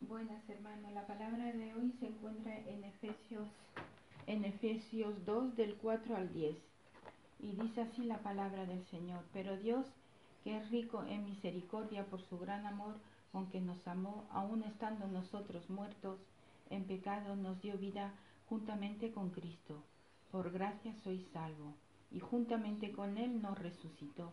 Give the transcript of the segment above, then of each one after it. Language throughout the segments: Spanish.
Buenas hermanos, la palabra de hoy se encuentra en Efesios, en Efesios 2 del 4 al 10 y dice así la palabra del Señor, pero Dios que es rico en misericordia por su gran amor con que nos amó, aun estando nosotros muertos en pecado, nos dio vida juntamente con Cristo. Por gracia sois salvo, y juntamente con Él nos resucitó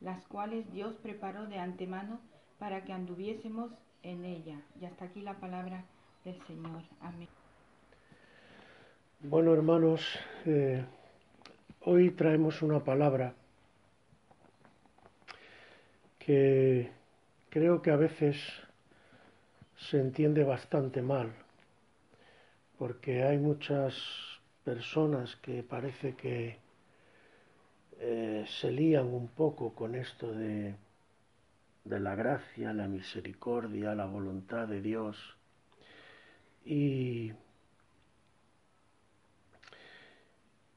las cuales Dios preparó de antemano para que anduviésemos en ella. Y hasta aquí la palabra del Señor. Amén. Bueno, hermanos, eh, hoy traemos una palabra que creo que a veces se entiende bastante mal, porque hay muchas personas que parece que eh, se lían un poco con esto de, de la gracia, la misericordia, la voluntad de Dios. Y,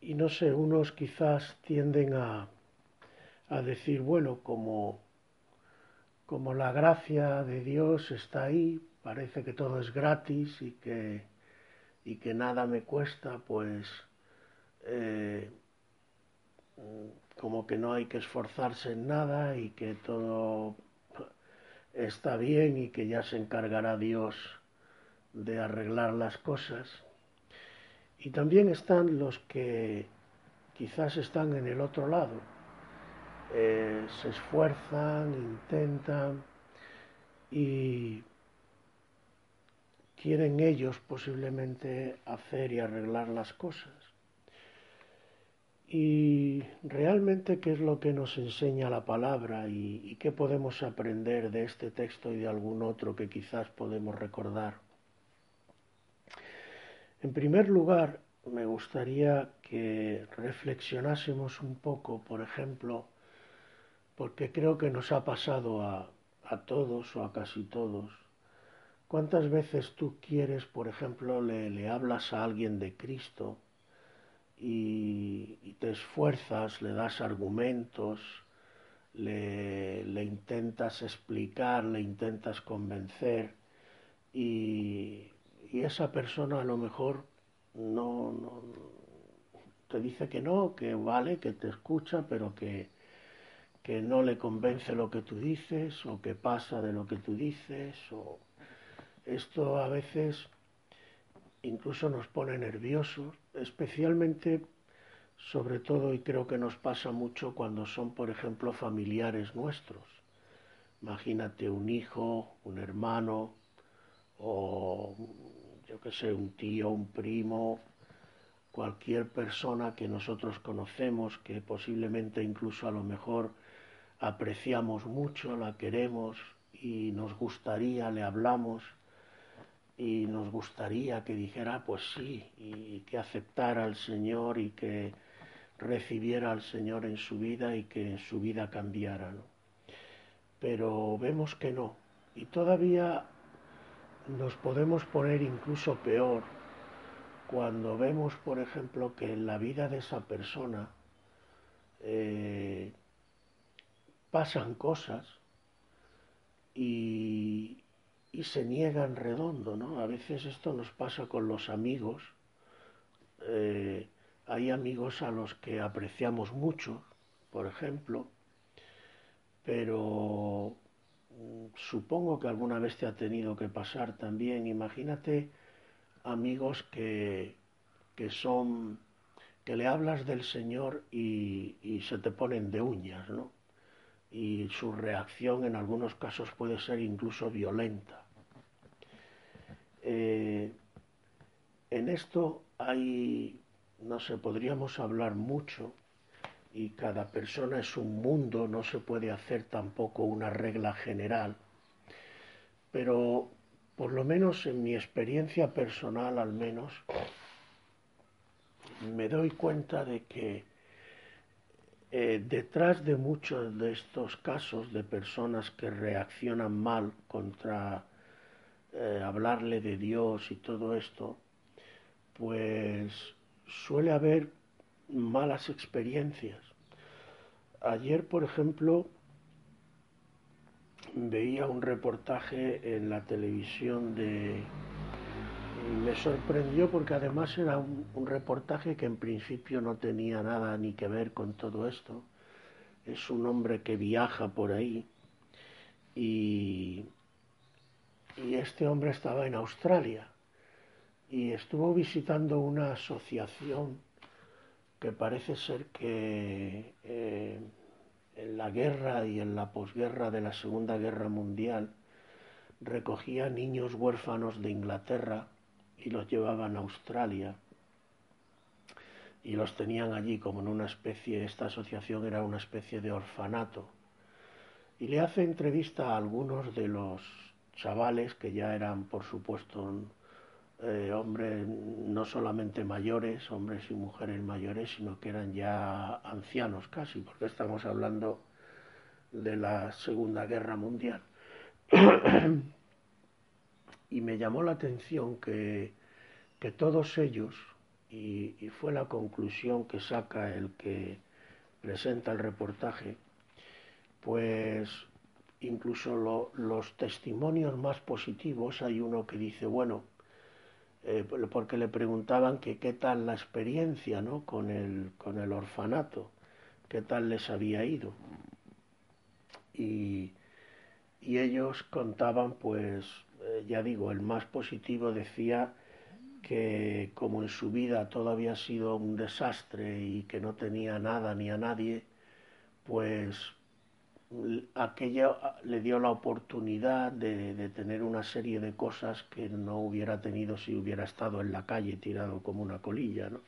y no sé, unos quizás tienden a, a decir, bueno, como, como la gracia de Dios está ahí, parece que todo es gratis y que, y que nada me cuesta, pues eh, como que no hay que esforzarse en nada y que todo está bien y que ya se encargará Dios de arreglar las cosas. Y también están los que quizás están en el otro lado, eh, se esfuerzan, intentan y quieren ellos posiblemente hacer y arreglar las cosas. Y realmente qué es lo que nos enseña la palabra y, qué podemos aprender de este texto y de algún otro que quizás podemos recordar. En primer lugar, me gustaría que reflexionásemos un poco, por ejemplo, porque creo que nos ha pasado a, a todos o a casi todos. ¿Cuántas veces tú quieres, por ejemplo, le, le hablas a alguien de Cristo? Y, te esfuerzas, le das argumentos, le, intentas explicar, le intentas convencer y, esa persona a lo mejor no, no, te dice que no, que vale, que te escucha, pero que, que no le convence lo que tú dices o que pasa de lo que tú dices. O... Esto a veces incluso nos pone nerviosos, especialmente, sobre todo, y creo que nos pasa mucho cuando son, por ejemplo, familiares nuestros. Imagínate un hijo, un hermano, o yo qué sé, un tío, un primo, cualquier persona que nosotros conocemos, que posiblemente incluso a lo mejor apreciamos mucho, la queremos y nos gustaría, le hablamos y nos gustaría que dijera pues sí y que aceptara al Señor y que recibiera al Señor en su vida y que su vida cambiara. ¿no? Pero vemos que no y todavía nos podemos poner incluso peor cuando vemos, por ejemplo, que en la vida de esa persona eh, pasan cosas y, y se niegan redondo, ¿no? A veces esto nos pasa con los amigos. Eh, hay amigos a los que apreciamos mucho, por ejemplo, pero supongo que alguna vez te ha tenido que pasar también. Imagínate amigos que, que son que le hablas del Señor y, se te ponen de uñas, ¿no? Y su reacción en algunos casos puede ser incluso violenta. Eh, en esto hay, no sé, podríamos hablar mucho y cada persona es un mundo, no se puede hacer tampoco una regla general, pero por lo menos en mi experiencia personal al menos, me doy cuenta de que eh, detrás de muchos de estos casos de personas que reaccionan mal contra eh, hablarle de Dios y todo esto, pues suele haber malas experiencias. Ayer, por ejemplo, veía un reportaje en la televisión de... Me sorprendió porque además era un, un, reportaje que en principio no tenía nada ni que ver con todo esto. Es un hombre que viaja por ahí y, y este hombre estaba en Australia y estuvo visitando una asociación que parece ser que eh, en la guerra y en la posguerra de la Segunda Guerra Mundial recogía niños huérfanos de Inglaterra y los llevaban a Australia y los tenían allí como en una especie, esta asociación era una especie de orfanato. Y le hace entrevista a algunos de los chavales que ya eran, por supuesto, eh, hombres no solamente mayores, hombres y mujeres mayores, sino que eran ya ancianos casi, porque estamos hablando de la Segunda Guerra Mundial. y me llamó la atención que, que todos ellos, y, y, fue la conclusión que saca el que presenta el reportaje, pues incluso lo, los testimonios más positivos, hay uno que dice, bueno, eh, porque le preguntaban que qué tal la experiencia ¿no? con, el, con el orfanato, qué tal les había ido. Y, y ellos contaban, pues, eh, ya digo, el más positivo decía que como en su vida todo había sido un desastre y que no tenía nada ni a nadie, pues aquello le dio la oportunidad de, de, tener una serie de cosas que no hubiera tenido si hubiera estado en la calle tirado como una colilla, ¿no?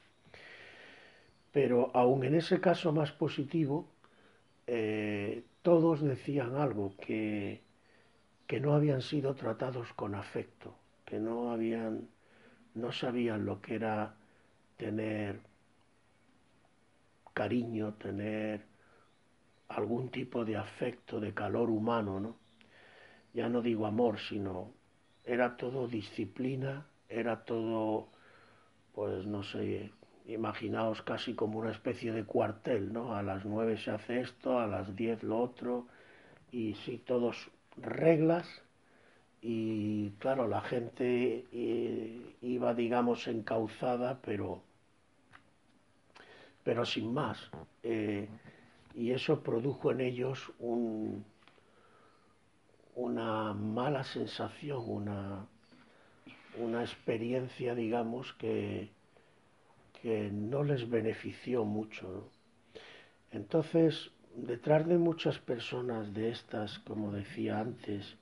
Pero aun en ese caso más positivo, eh, todos decían algo, que, que no habían sido tratados con afecto, que no habían, no sabían lo que era tener cariño, tener algún tipo de afecto, de calor humano, ¿no? Ya no digo amor, sino era todo disciplina, era todo, pues no sé, imaginaos casi como una especie de cuartel, ¿no? A las nueve se hace esto, a las diez lo otro, y sí, todos reglas, y claro, la gente eh, iba, digamos, encauzada, pero, pero sin más. Eh, y eso produjo en ellos un, una mala sensación, una, una experiencia, digamos, que, que no les benefició mucho. Entonces, detrás de muchas personas de estas, como decía antes,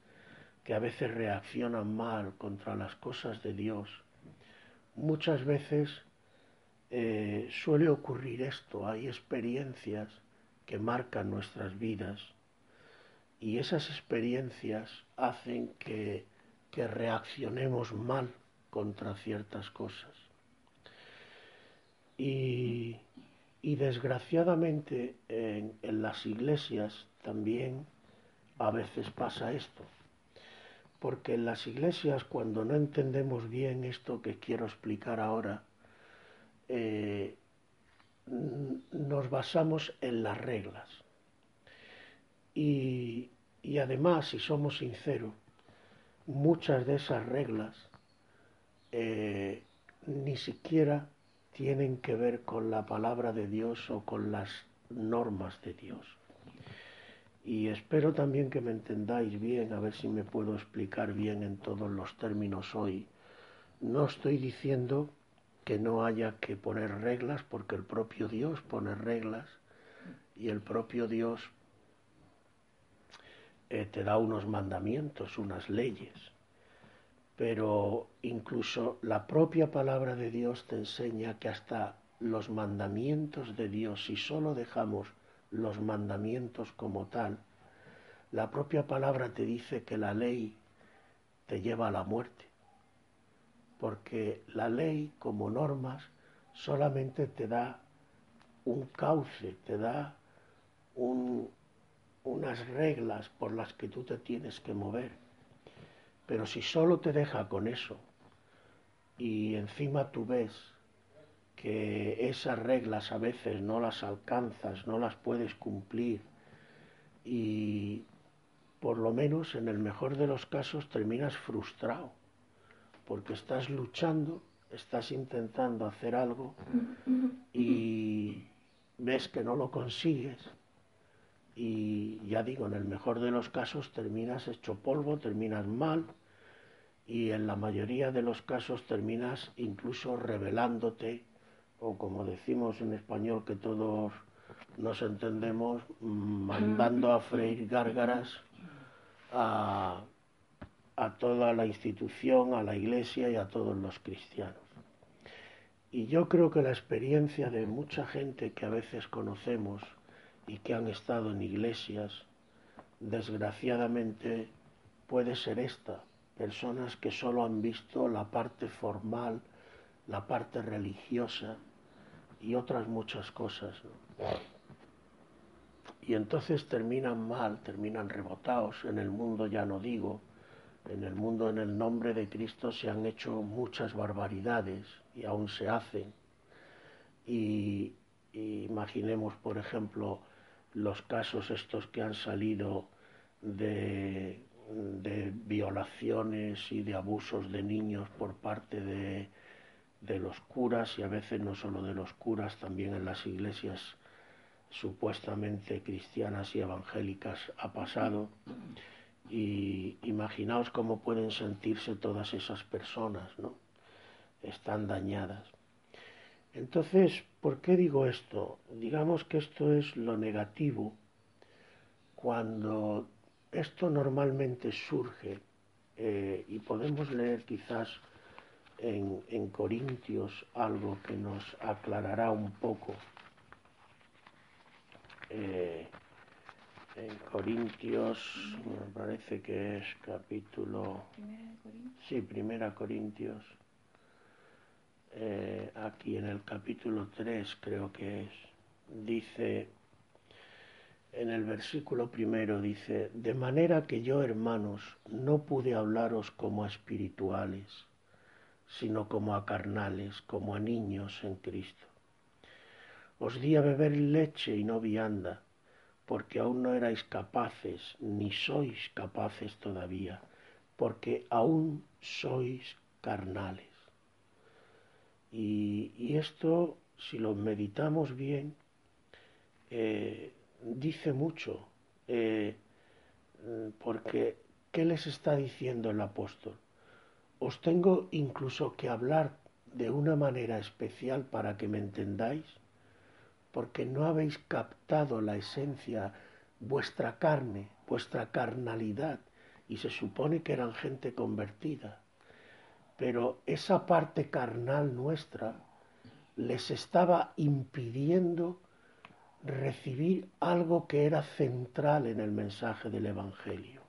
que a veces reaccionan mal contra las cosas de Dios, muchas veces eh, suele ocurrir esto, hay experiencias que marcan nuestras vidas y esas experiencias hacen que, que reaccionemos mal contra ciertas cosas. Y, y desgraciadamente en, en, las iglesias también a veces pasa esto, porque en las iglesias cuando no entendemos bien esto que quiero explicar ahora, eh, nos basamos en las reglas. Y, y, además, si somos sinceros, muchas de esas reglas eh, ni siquiera tienen que ver con la palabra de Dios o con las normas de Dios. Y espero también que me entendáis bien, a ver si me puedo explicar bien en todos los términos hoy. No estoy diciendo que no haya que poner reglas, porque el propio Dios pone reglas y el propio Dios eh, te da unos mandamientos, unas leyes. Pero incluso la propia palabra de Dios te enseña que hasta los mandamientos de Dios, si solo dejamos los mandamientos como tal, la propia palabra te dice que la ley te lleva a la muerte, porque la ley como normas solamente te da un cauce, te da unas reglas por las que tú te tienes que mover. Pero si solo te deja con eso y encima tú ves que esas reglas a veces no las alcanzas, no las puedes cumplir y por lo menos en el mejor de los casos terminas frustrado porque estás luchando, estás intentando hacer algo y ves que no lo consigues. Y ya digo, en el mejor de los casos terminas hecho polvo, terminas mal y en la mayoría de los casos terminas incluso rebelándote o como decimos en español que todos nos entendemos, mandando a freír gárgaras a, a toda la institución, a la iglesia y a todos los cristianos. Y yo creo que la experiencia de mucha gente que a veces conocemos y que han estado en iglesias, desgraciadamente puede ser esta, personas que solo han visto la parte formal, la parte religiosa, y otras muchas cosas. Y entonces terminan mal, terminan rebotados. En el mundo ya no digo, en el mundo en el nombre de Cristo se han hecho muchas barbaridades y aún se hacen. Y, imaginemos, por ejemplo, los casos estos que han salido de, de violaciones y de abusos de niños por parte de, de los curas y a veces no solo de los curas, también en las iglesias supuestamente cristianas y evangélicas ha pasado. Y imaginaos cómo pueden sentirse todas esas personas, ¿no? Están dañadas. Entonces, ¿por qué digo esto? Digamos que esto es lo negativo cuando esto normalmente surge eh, y podemos leer quizás en, Corintios algo que nos aclarará un poco. Eh, en Corintios, me parece que es capítulo... Sí, primera Corintios. Eh, aquí en el capítulo 3 creo que es, dice, en el versículo primero dice, de manera que yo, hermanos, no pude hablaros como a espirituales sino como a carnales, como a niños en Cristo. Os di a beber leche y no vianda, porque aún no erais capaces, ni sois capaces todavía, porque aún sois carnales. Y, esto, si lo meditamos bien, eh, dice mucho, eh, porque ¿qué les está diciendo el apóstol? Os tengo incluso que hablar de una manera especial para que me entendáis, porque no habéis captado la esencia, vuestra carne, vuestra carnalidad, y se supone que eran gente convertida. Pero esa parte carnal nuestra les estaba impidiendo recibir algo que era central en el mensaje del Evangelio.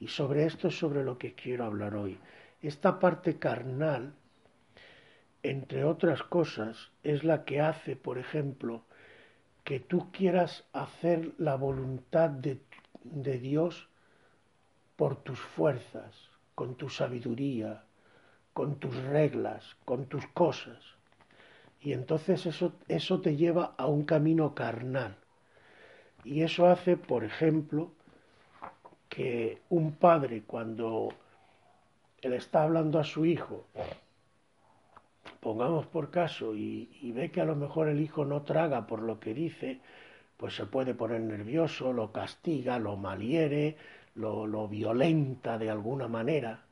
Y sobre esto es sobre lo que quiero hablar hoy. Esta parte carnal, entre otras cosas, es la que hace, por ejemplo, que tú quieras hacer la voluntad de, Dios por tus fuerzas, con tu sabiduría, con tus reglas, con tus cosas. Y entonces eso, eso te lleva a un camino carnal. Y eso hace, por ejemplo, que un padre cuando él está hablando a su hijo, pongamos por caso, y, ve que a lo mejor el hijo no traga por lo que dice, pues se puede poner nervioso, lo castiga, lo maliere, lo, violenta de alguna manera.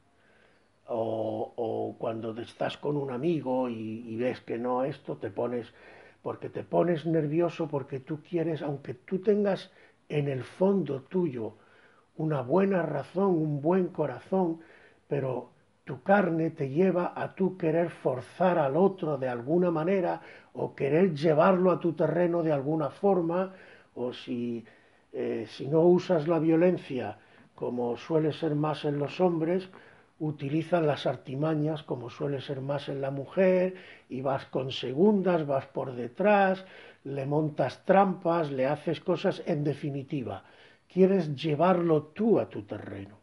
O, o, cuando estás con un amigo y, y ves que no esto, te pones, porque te pones nervioso porque tú quieres, aunque tú tengas en el fondo tuyo una buena razón, un buen corazón, pero tu carne te lleva a tú querer forzar al otro de alguna manera o querer llevarlo a tu terreno de alguna forma, o si, eh, si no usas la violencia como suele ser más en los hombres, utilizan las artimañas como suele ser más en la mujer y vas con segundas, vas por detrás, le montas trampas, le haces cosas, en definitiva, quieres llevarlo tú a tu terreno.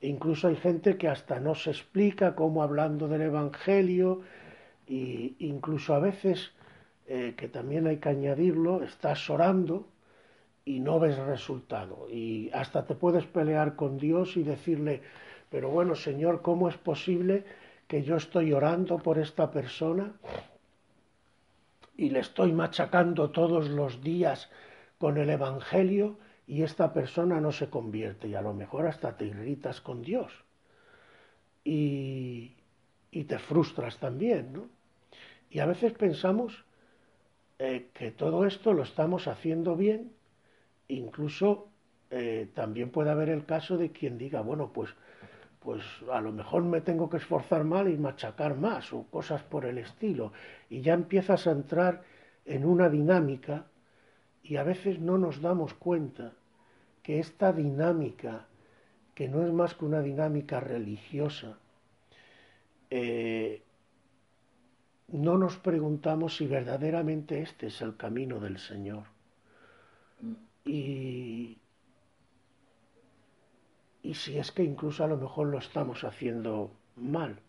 E incluso hay gente que hasta no se explica cómo hablando del Evangelio, e incluso a veces, eh, que también hay que añadirlo, estás orando y no ves resultado. Y hasta te puedes pelear con Dios y decirle, pero bueno, Señor, ¿cómo es posible que yo estoy orando por esta persona y le estoy machacando todos los días con el Evangelio y esta persona no se convierte y a lo mejor hasta te irritas con Dios y, y te frustras también, ¿no? Y a veces pensamos eh, que todo esto lo estamos haciendo bien, incluso eh, también puede haber el caso de quien diga, bueno, pues, pues a lo mejor me tengo que esforzar mal y machacar más o cosas por el estilo, y ya empiezas a entrar en una dinámica y a veces no nos damos cuenta que esta dinámica, que no es más que una dinámica religiosa, eh, no nos preguntamos si verdaderamente este es el camino del Señor. Y, y si es que incluso a lo mejor lo estamos haciendo mal.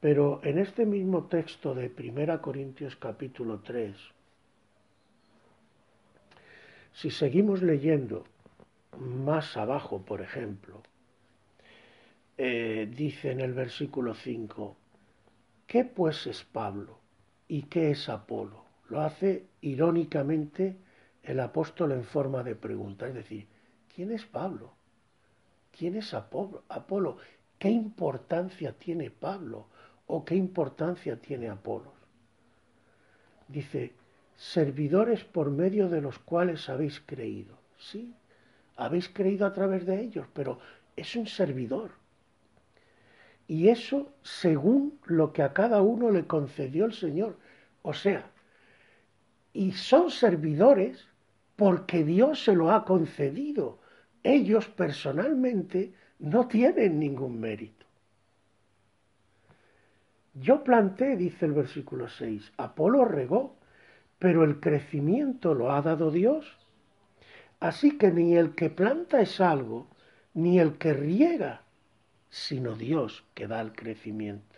Pero en este mismo texto de 1 Corintios capítulo 3, si seguimos leyendo más abajo, por ejemplo, eh, dice en el versículo 5, ¿qué pues es Pablo y qué es Apolo? Lo hace irónicamente el apóstol en forma de pregunta, es decir, ¿quién es Pablo? ¿Quién es Apolo? Apolo? ¿Qué importancia tiene Pablo o qué importancia tiene Apolo? Dice, servidores por medio de los cuales habéis creído. Sí, habéis creído a través de ellos, pero es un servidor. Y eso según lo que a cada uno le concedió el Señor. O sea, y son servidores porque Dios se lo ha concedido. Ellos personalmente no tienen ningún mérito. Yo planté, dice el versículo 6, Apolo regó, pero el crecimiento lo ha dado Dios. Así que ni el que planta es algo, ni el que riega, sino Dios que da el crecimiento.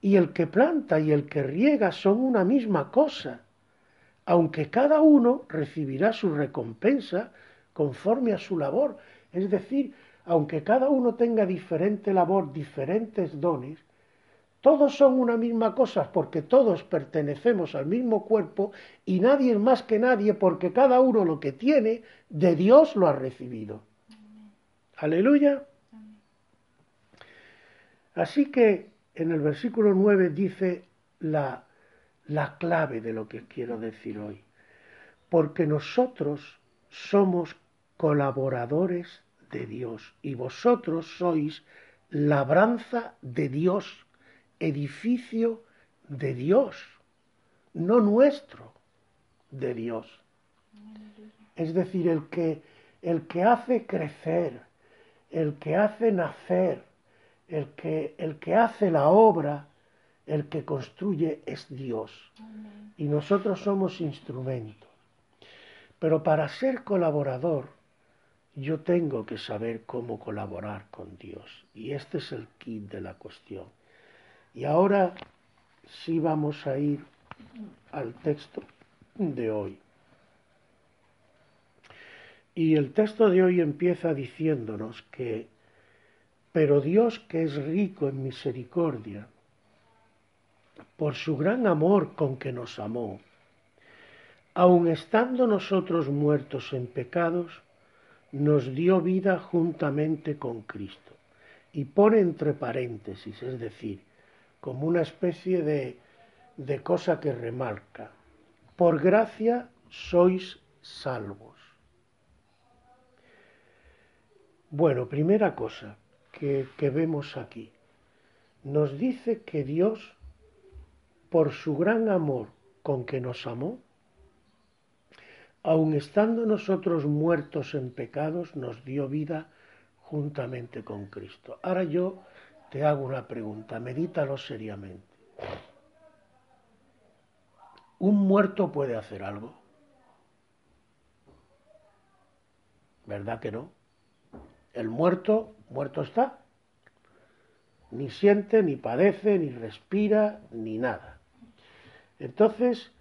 Y el que planta y el que riega son una misma cosa, aunque cada uno recibirá su recompensa conforme a su labor. Es decir, aunque cada uno tenga diferente labor, diferentes dones, todos son una misma cosa porque todos pertenecemos al mismo cuerpo y nadie es más que nadie porque cada uno lo que tiene de Dios lo ha recibido. Aleluya. Así que en el versículo 9 dice la, la clave de lo que quiero decir hoy. Porque nosotros somos colaboradores de Dios y vosotros sois labranza de Dios edificio de Dios, no nuestro, de Dios. Es decir, el que, el que hace crecer, el que hace nacer, el que, el que hace la obra, el que construye es Dios. Y nosotros somos instrumentos. Pero para ser colaborador, yo tengo que saber cómo colaborar con Dios. Y este es el kit de la cuestión. Y ahora sí vamos a ir al texto de hoy. Y el texto de hoy empieza diciéndonos que, pero Dios que es rico en misericordia, por su gran amor con que nos amó, aun estando nosotros muertos en pecados, nos dio vida juntamente con Cristo. Y pone entre paréntesis, es decir, como una especie de, de cosa que remarca, por gracia sois salvos. Bueno, primera cosa que, que vemos aquí. Nos dice que Dios, por su gran amor con que nos amó, aun estando nosotros muertos en pecados, nos dio vida juntamente con Cristo. Ahora yo te hago una pregunta, medítalo seriamente. ¿Un muerto puede hacer algo? ¿Verdad que no? El muerto, muerto está. Ni siente, ni padece, ni respira, ni nada. Entonces,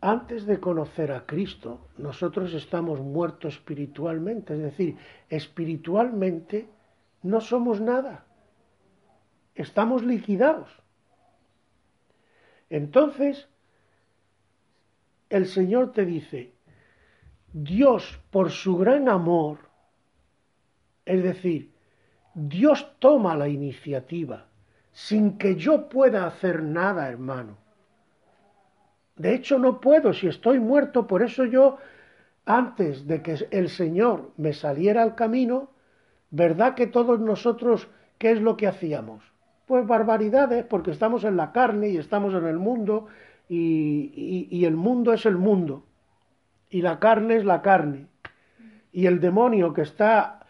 antes de conocer a Cristo, nosotros estamos muertos espiritualmente, es decir, espiritualmente no somos nada, estamos liquidados. Entonces, el Señor te dice, Dios por su gran amor, es decir, Dios toma la iniciativa sin que yo pueda hacer nada, hermano. De hecho, no puedo, si estoy muerto, por eso yo, antes de que el Señor me saliera al camino, ¿verdad que todos nosotros, qué es lo que hacíamos? Pues barbaridades, porque estamos en la carne y estamos en el mundo, y, el mundo es el mundo, y la carne es la carne, y el demonio que está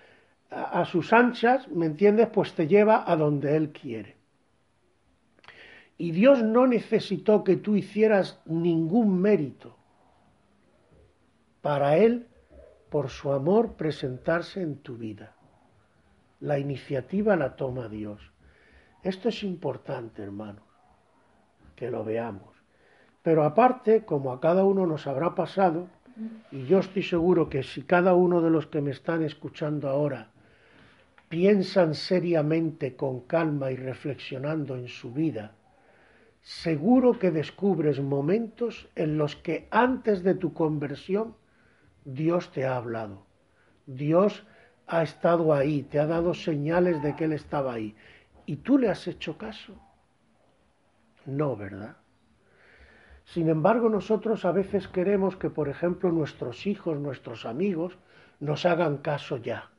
a sus anchas, ¿me entiendes? Pues te lleva a donde Él quiere. Y Dios no necesitó que tú hicieras ningún mérito para Él, por su amor, presentarse en tu vida. La iniciativa la toma Dios. Esto es importante, hermanos, que lo veamos. Pero aparte, como a cada uno nos habrá pasado, y yo estoy seguro que si cada uno de los que me están escuchando ahora piensan seriamente, con calma y reflexionando en su vida, seguro que descubres momentos en los que antes de tu conversión Dios te ha hablado. Dios ha estado ahí, te ha dado señales de que Él estaba ahí. ¿Y tú le has hecho caso? No, ¿verdad? Sin embargo, nosotros a veces queremos que, por ejemplo, nuestros hijos, nuestros amigos, nos hagan caso ya.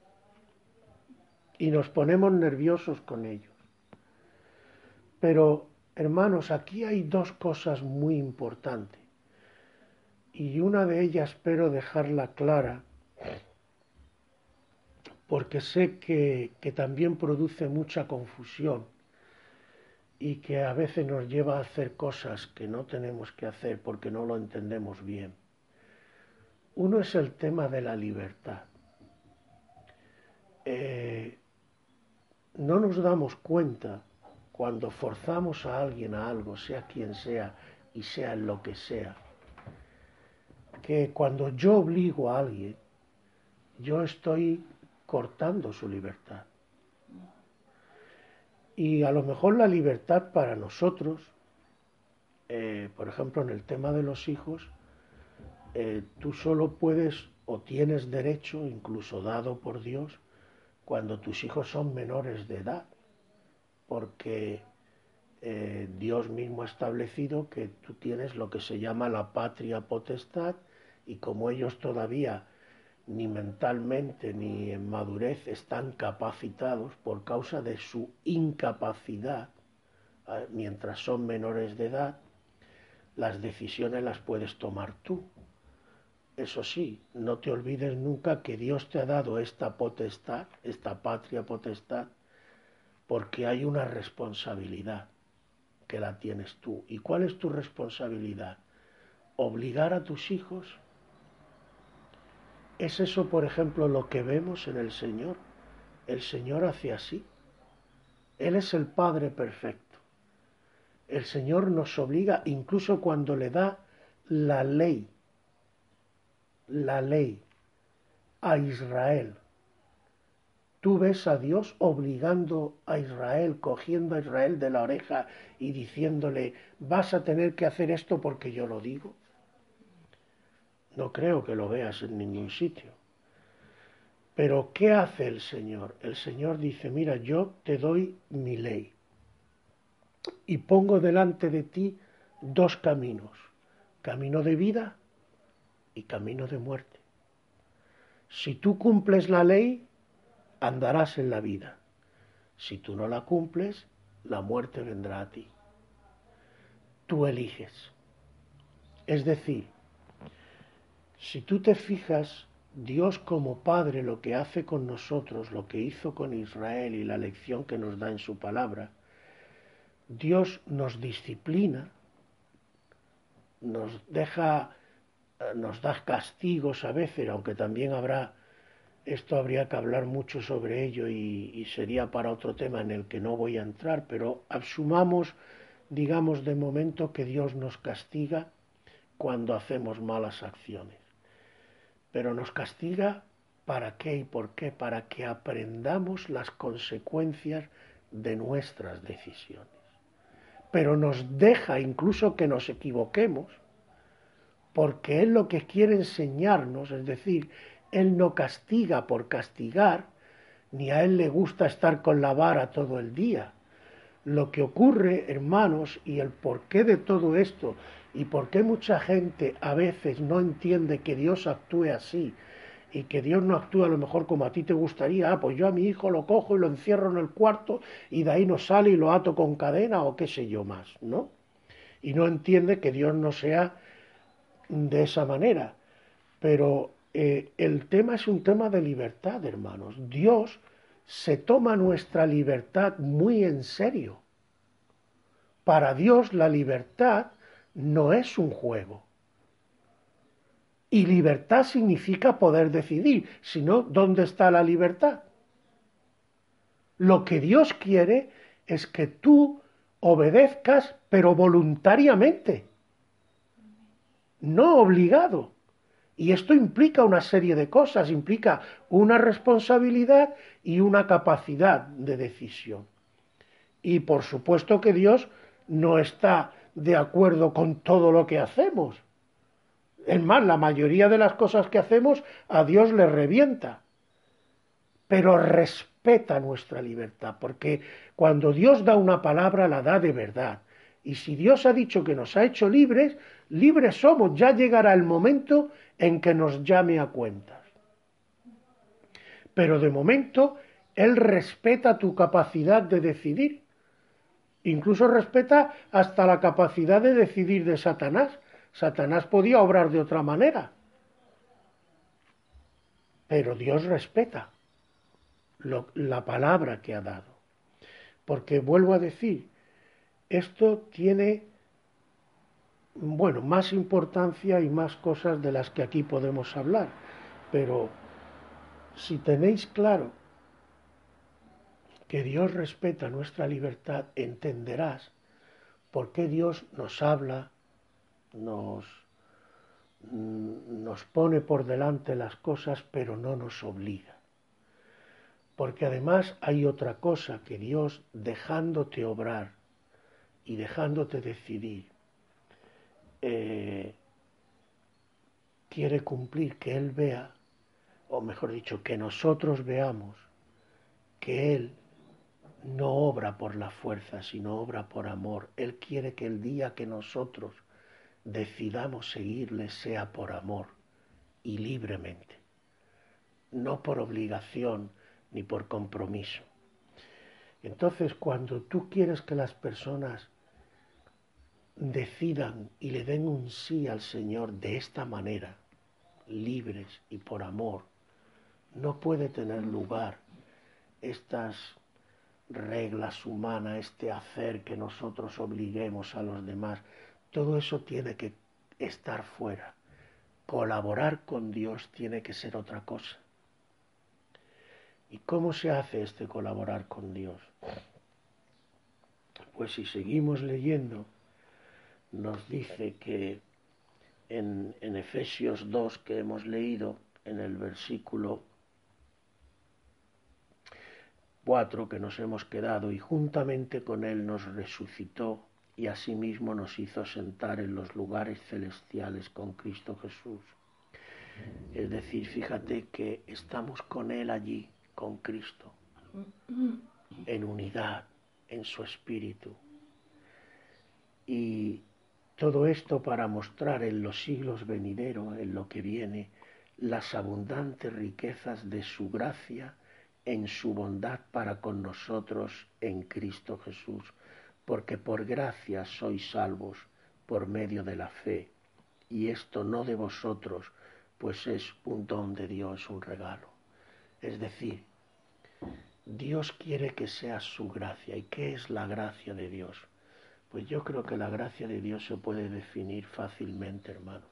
Y nos ponemos nerviosos con ellos. Pero Hermanos, aquí hay dos cosas muy importantes y una de ellas espero dejarla clara porque sé que, que, también produce mucha confusión y que a veces nos lleva a hacer cosas que no tenemos que hacer porque no lo entendemos bien. Uno es el tema de la libertad. Eh, no nos damos cuenta cuando forzamos a alguien a algo, sea quien sea y sea lo que sea, que cuando yo obligo a alguien, yo estoy cortando su libertad. Y a lo mejor la libertad para nosotros, eh, por ejemplo en el tema de los hijos, eh, tú solo puedes o tienes derecho, incluso dado por Dios, cuando tus hijos son menores de edad porque eh, Dios mismo ha establecido que tú tienes lo que se llama la patria potestad y como ellos todavía ni mentalmente ni en madurez están capacitados por causa de su incapacidad, eh, mientras son menores de edad, las decisiones las puedes tomar tú. Eso sí, no te olvides nunca que Dios te ha dado esta potestad, esta patria potestad, porque hay una responsabilidad que la tienes tú. ¿Y cuál es tu responsabilidad? ¿Obligar a tus hijos? ¿Es eso, por ejemplo, lo que vemos en el Señor? El Señor hace así. Él es el Padre perfecto. El Señor nos obliga, incluso cuando le da la ley, la ley a Israel Tú ves a Dios obligando a Israel, cogiendo a Israel de la oreja y diciéndole, vas a tener que hacer esto porque yo lo digo. No creo que lo veas en ningún sitio. Pero ¿qué hace el Señor? El Señor dice, mira, yo te doy mi ley y pongo delante de ti dos caminos, camino de vida y camino de muerte. Si tú cumples la ley, andarás en la vida. Si tú no la cumples, la muerte vendrá a ti. Tú eliges. Es decir, si tú te fijas, Dios como Padre lo que hace con nosotros, lo que hizo con Israel y la lección que nos da en su palabra, Dios nos disciplina, nos deja, eh, nos da castigos a veces, aunque también habrá, esto habría que hablar mucho sobre ello y, y sería para otro tema en el que no voy a entrar, pero asumamos, digamos de momento, que Dios nos castiga cuando hacemos malas acciones pero nos castiga ¿para qué y por qué? Para que aprendamos las consecuencias de nuestras decisiones. Pero nos deja incluso que nos equivoquemos, porque Él lo que quiere enseñarnos, es decir, Él no castiga por castigar, ni a Él le gusta estar con la vara todo el día. Lo que ocurre, hermanos, y el porqué de todo esto, ¿Y por qué mucha gente a veces no entiende que Dios actúe así y que Dios no actúa a lo mejor como a ti te gustaría? Ah, pues yo a mi hijo lo cojo y lo encierro en el cuarto y de ahí no sale y lo ato con cadena o qué sé yo más, ¿no? Y no entiende que Dios no sea de esa manera. Pero eh, el tema es un tema de libertad, hermanos. Dios se toma nuestra libertad muy en serio. Para Dios la libertad no es un juego. Y libertad significa poder decidir, sino ¿dónde está la libertad? Lo que Dios quiere es que tú obedezcas, pero voluntariamente, no obligado. Y esto implica una serie de cosas, implica una responsabilidad y una capacidad de decisión. Y por supuesto que Dios no está de acuerdo con todo lo que hacemos. Es más, la mayoría de las cosas que hacemos a Dios le revienta. Pero respeta nuestra libertad, porque cuando Dios da una palabra la da de verdad. Y si Dios ha dicho que nos ha hecho libres, libres somos. Ya llegará el momento en que nos llame a cuentas. Pero de momento, Él respeta tu capacidad de decidir. Incluso respeta hasta la capacidad de decidir de Satanás. Satanás podía obrar de otra manera. Pero Dios respeta la palabra que ha dado. Porque vuelvo a decir, esto tiene, bueno, más importancia y más cosas de las que aquí podemos hablar. Pero si tenéis claro que Dios respeta nuestra libertad, entenderás por qué Dios nos habla, nos, nos pone por delante las cosas, pero no nos obliga. Porque además hay otra cosa que Dios, dejándote obrar y dejándote decidir, eh, quiere cumplir que Él vea, o mejor dicho, que nosotros veamos que Él no obra por la fuerza, sino obra por amor. Él quiere que el día que nosotros decidamos seguirle sea por amor y libremente, no por obligación ni por compromiso. Entonces, cuando tú quieres que las personas decidan y le den un sí al Señor de esta manera, libres y por amor, no puede tener lugar estas reglas humanas, este hacer que nosotros obliguemos a los demás, todo eso tiene que estar fuera. Colaborar con Dios tiene que ser otra cosa. ¿Y cómo se hace este colaborar con Dios? Pues si seguimos leyendo, nos dice que en, en Efesios 2 que hemos leído, en el versículo cuatro que nos hemos quedado y juntamente con Él nos resucitó y asimismo nos hizo sentar en los lugares celestiales con Cristo Jesús, Es decir, fíjate que estamos con Él allí, con Cristo, en unidad, en su espíritu. Y todo esto para mostrar en los siglos venideros, en lo que viene, las abundantes riquezas de su gracia en su bondad para con nosotros en Cristo Jesús, porque por gracia sois salvos por medio de la fe, y esto no de vosotros, pues es un don de Dios, un regalo. Es decir, Dios quiere que sea su gracia. ¿Y qué es la gracia de Dios? Pues yo creo que la gracia de Dios se puede definir fácilmente, hermanos.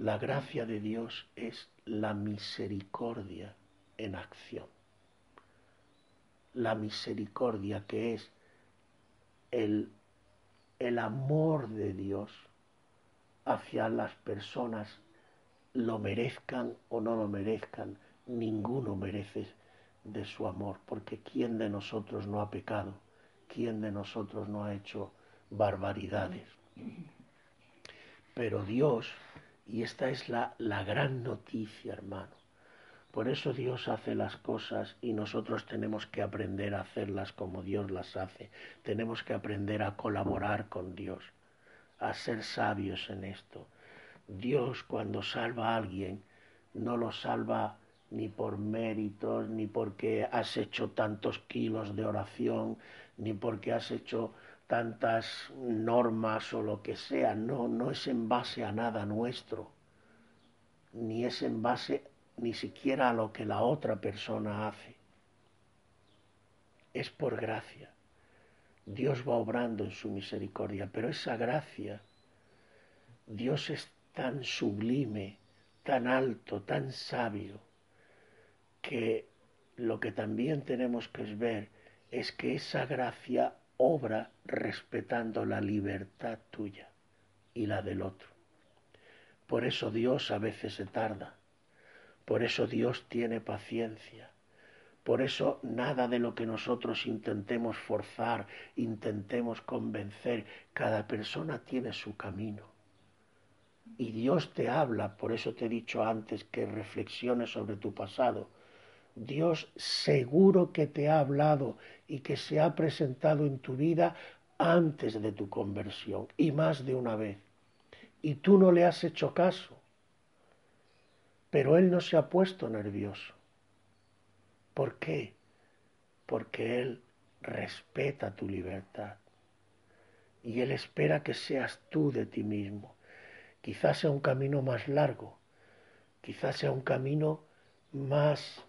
La gracia de Dios es la misericordia en acción. La misericordia que es el, el amor de Dios hacia las personas, lo merezcan o no lo merezcan, ninguno merece de su amor, porque ¿quién de nosotros no ha pecado? ¿Quién de nosotros no ha hecho barbaridades. Pero Dios, y esta es la, la gran noticia, hermano, por eso Dios hace las cosas y nosotros tenemos que aprender a hacerlas como Dios las hace. Tenemos que aprender a colaborar con Dios, a ser sabios en esto. Dios cuando salva a alguien no lo salva ni por méritos, ni porque has hecho tantos kilos de oración, ni porque has hecho tantas normas o lo que sea, no, no es en base a nada nuestro, ni es en base ni siquiera a lo que la otra persona hace. Es por gracia. Dios va obrando en su misericordia, pero esa gracia, Dios es tan sublime, tan alto, tan sabio, que lo que también tenemos que ver es que esa gracia obra respetando la libertad tuya y la del otro. Por eso Dios a veces se tarda, por eso Dios tiene paciencia, por eso nada de lo que nosotros intentemos forzar, intentemos convencer, cada persona tiene su camino. Y Dios te habla, por eso te he dicho antes que reflexiones sobre tu pasado, Dios seguro que te ha hablado y que se ha presentado en tu vida antes de tu conversión y más de una vez. Y tú no le has hecho caso. Pero Él no se ha puesto nervioso. ¿Por qué? Porque Él respeta tu libertad. Y Él espera que seas tú de ti mismo. Quizás sea un camino más largo, quizás sea un camino más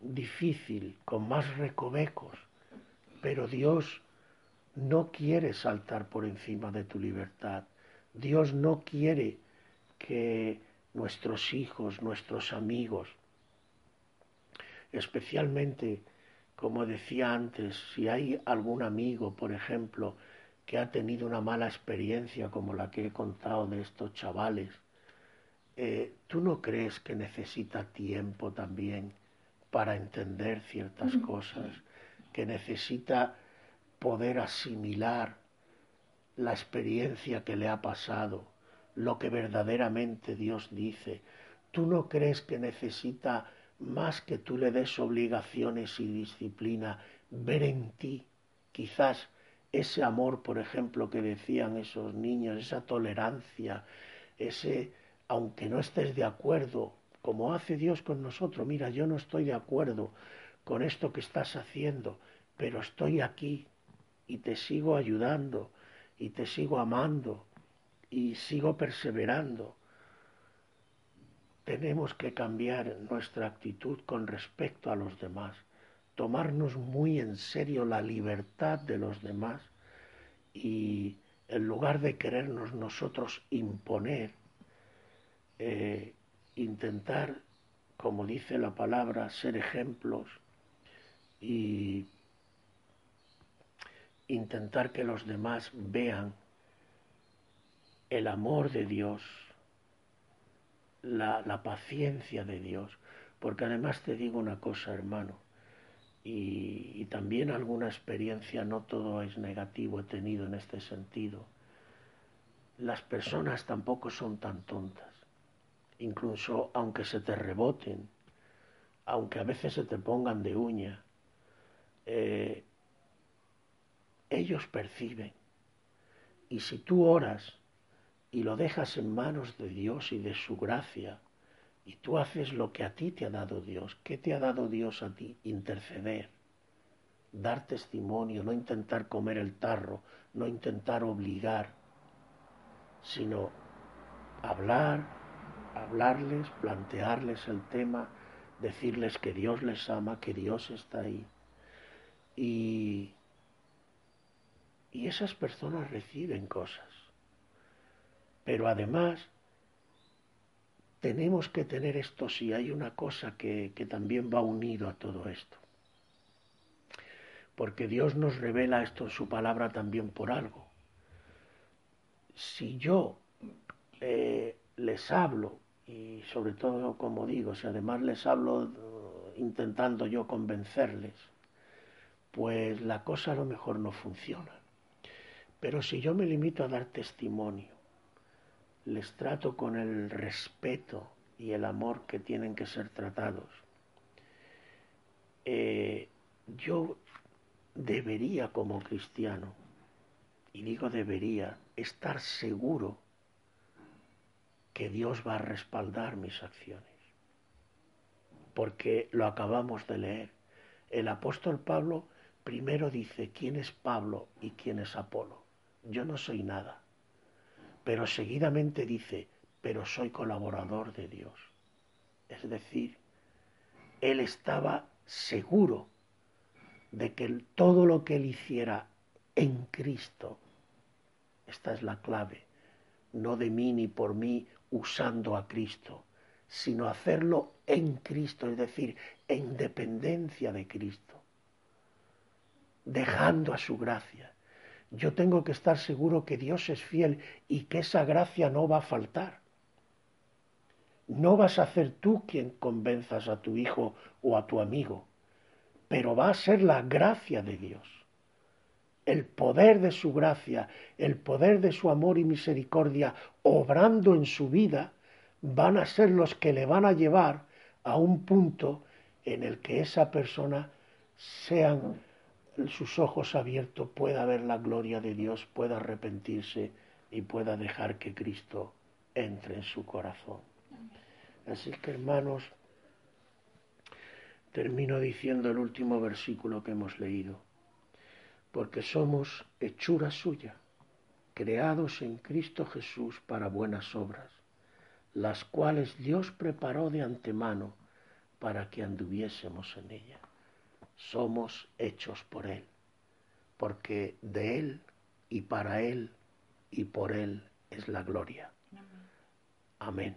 difícil, con más recovecos, pero Dios no quiere saltar por encima de tu libertad. Dios no quiere que nuestros hijos, nuestros amigos, especialmente, como decía antes, si hay algún amigo, por ejemplo, que ha tenido una mala experiencia como la que he contado de estos chavales, eh, ¿tú no crees que necesita tiempo también para entender ciertas cosas, que necesita poder asimilar la experiencia que le ha pasado, lo que verdaderamente Dios dice. ¿Tú no crees que necesita más que tú le des obligaciones y disciplina, ver en ti quizás ese amor, por ejemplo, que decían esos niños, esa tolerancia, ese, aunque no estés de acuerdo, como hace Dios con nosotros. Mira, yo no estoy de acuerdo con esto que estás haciendo, pero estoy aquí y te sigo ayudando y te sigo amando y sigo perseverando. Tenemos que cambiar nuestra actitud con respecto a los demás, tomarnos muy en serio la libertad de los demás y en lugar de querernos nosotros imponer, eh, intentar, como dice la palabra, ser ejemplos y intentar que los demás vean el amor de Dios, la, paciencia de Dios, porque además te digo una cosa, hermano, y, también alguna experiencia, no todo es negativo, he tenido en este sentido. Las personas tampoco son tan tontas incluso aunque se te reboten, aunque a veces se te pongan de uña, eh, ellos perciben. Y si tú oras y lo dejas en manos de Dios y de su gracia, y tú haces lo que a ti te ha dado Dios, ¿qué te ha dado Dios a ti? Interceder, dar testimonio, no intentar comer el tarro, no intentar obligar, sino hablar, hablarles, plantearles el tema, decirles que Dios les ama, que Dios está ahí. Y, y esas personas reciben cosas. Pero además tenemos que tener esto si hay una cosa que, que también va unido a todo esto. Porque Dios nos revela esto en su palabra también por algo. Si yo eh, les hablo, y sobre todo, como digo, si además les hablo eh, intentando yo convencerles, pues la cosa a lo mejor no funciona. Pero si yo me limito a dar testimonio, les trato con el respeto y el amor que tienen que ser tratados, eh, yo debería como cristiano, y digo debería, estar seguro que Dios va a respaldar mis acciones. Porque lo acabamos de leer. El apóstol Pablo primero dice quién es Pablo y quién es Apolo. Yo no soy nada. Pero seguidamente dice, pero soy colaborador de Dios. Es decir, él estaba seguro de que todo lo que él hiciera en Cristo, esta es la clave, no de mí ni por mí usando a Cristo, sino hacerlo en Cristo, es decir, en dependencia de Cristo, dejando a su gracia. Yo tengo que estar seguro que Dios es fiel y que esa gracia no va a faltar. No vas a ser tú quien convenzas a tu hijo o a tu amigo, pero va a ser la gracia de Dios. El poder de su gracia, el poder de su amor y misericordia obrando en su vida, van a ser los que le van a llevar a un punto en el que esa persona sean sus ojos abiertos, pueda ver la gloria de Dios, pueda arrepentirse y pueda dejar que Cristo entre en su corazón. Así que hermanos, termino diciendo el último versículo que hemos leído, porque somos hechura suya, creados en Cristo Jesús para buenas obras, las cuales Dios preparó de antemano para que anduviésemos en ella. Somos hechos por Él, porque de Él y para Él y por Él es la gloria. Amén.